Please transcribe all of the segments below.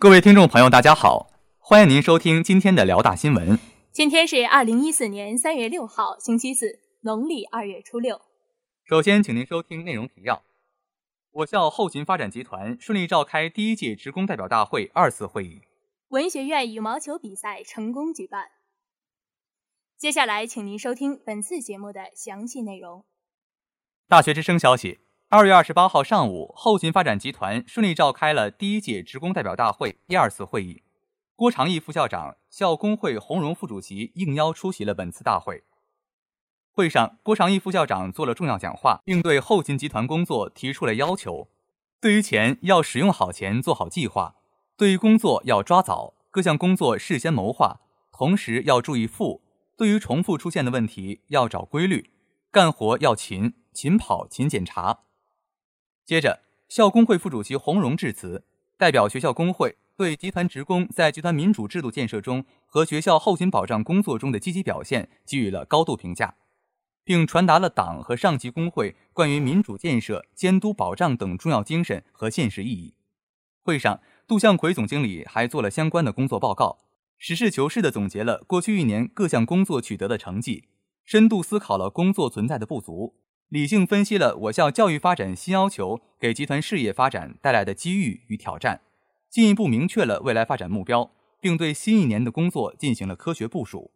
各位听众朋友，大家好，欢迎您收听今天的辽大新闻。今天是二零一四年三月六号，星期四，农历二月初六。首先，请您收听内容提要：我校后勤发展集团顺利召开第一届职工代表大会二次会议。文学院羽毛球比赛成功举办。接下来，请您收听本次节目的详细内容。大学之声消息。二月二十八号上午，后勤发展集团顺利召开了第一届职工代表大会第二次会议。郭长义副校长、校工会洪荣副主席应邀出席了本次大会。会上，郭长义副校长做了重要讲话，并对后勤集团工作提出了要求：对于钱，要使用好钱，做好计划；对于工作，要抓早，各项工作事先谋划，同时要注意复；对于重复出现的问题，要找规律，干活要勤，勤跑，勤检查。接着，校工会副主席洪荣致辞，代表学校工会对集团职工在集团民主制度建设中和学校后勤保障工作中的积极表现给予了高度评价，并传达了党和上级工会关于民主建设、监督保障等重要精神和现实意义。会上，杜向奎总经理还做了相关的工作报告，实事求是地总结了过去一年各项工作取得的成绩，深度思考了工作存在的不足。理性分析了我校教育发展新要求给集团事业发展带来的机遇与挑战，进一步明确了未来发展目标，并对新一年的工作进行了科学部署。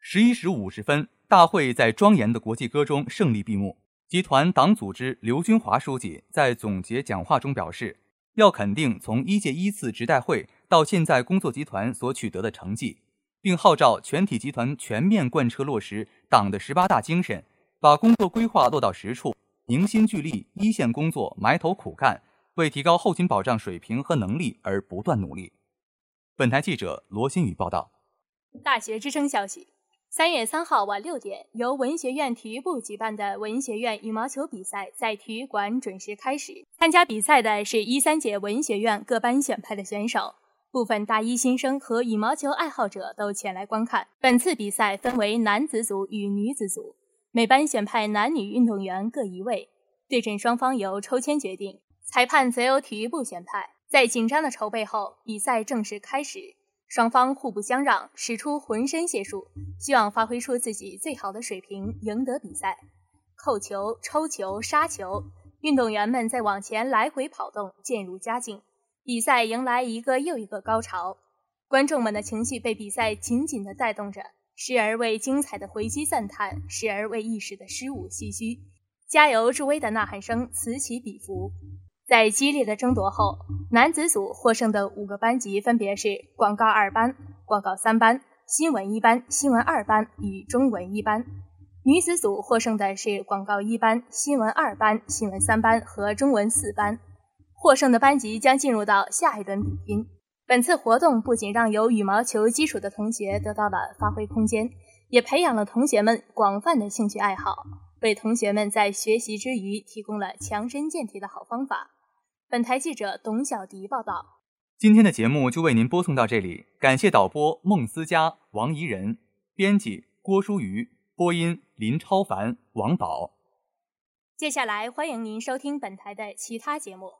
十一时五十分，大会在庄严的国际歌中胜利闭幕。集团党组织刘军华书记在总结讲话中表示，要肯定从一届一次职代会到现在工作集团所取得的成绩，并号召全体集团全面贯彻落实党的十八大精神。把工作规划落到实处，凝心聚力，一线工作埋头苦干，为提高后勤保障水平和能力而不断努力。本台记者罗新宇报道。大学之声消息：三月三号晚六点，由文学院体育部举办的文学院羽毛球比赛在体育馆准时开始。参加比赛的是一三届文学院各班选派的选手，部分大一新生和羽毛球爱好者都前来观看。本次比赛分为男子组与女子组。每班选派男女运动员各一位，对阵双方由抽签决定，裁判则由体育部选派。在紧张的筹备后，比赛正式开始，双方互不相让，使出浑身解数，希望发挥出自己最好的水平，赢得比赛。扣球、抽球、杀球，运动员们在往前来回跑动，渐入佳境，比赛迎来一个又一个高潮，观众们的情绪被比赛紧紧地带动着。时而为精彩的回击赞叹，时而为一时的失误唏嘘。加油助威的呐喊声此起彼伏。在激烈的争夺后，男子组获胜的五个班级分别是广告二班、广告三班、新闻一班、新闻二班与中文一班；女子组获胜的是广告一班、新闻二班、新闻三班和中文四班。获胜的班级将进入到下一轮比拼。本次活动不仅让有羽毛球基础的同学得到了发挥空间，也培养了同学们广泛的兴趣爱好，为同学们在学习之余提供了强身健体的好方法。本台记者董小迪报道。今天的节目就为您播送到这里，感谢导播孟思佳、王怡人，编辑郭淑瑜，播音林超凡、王宝。接下来欢迎您收听本台的其他节目。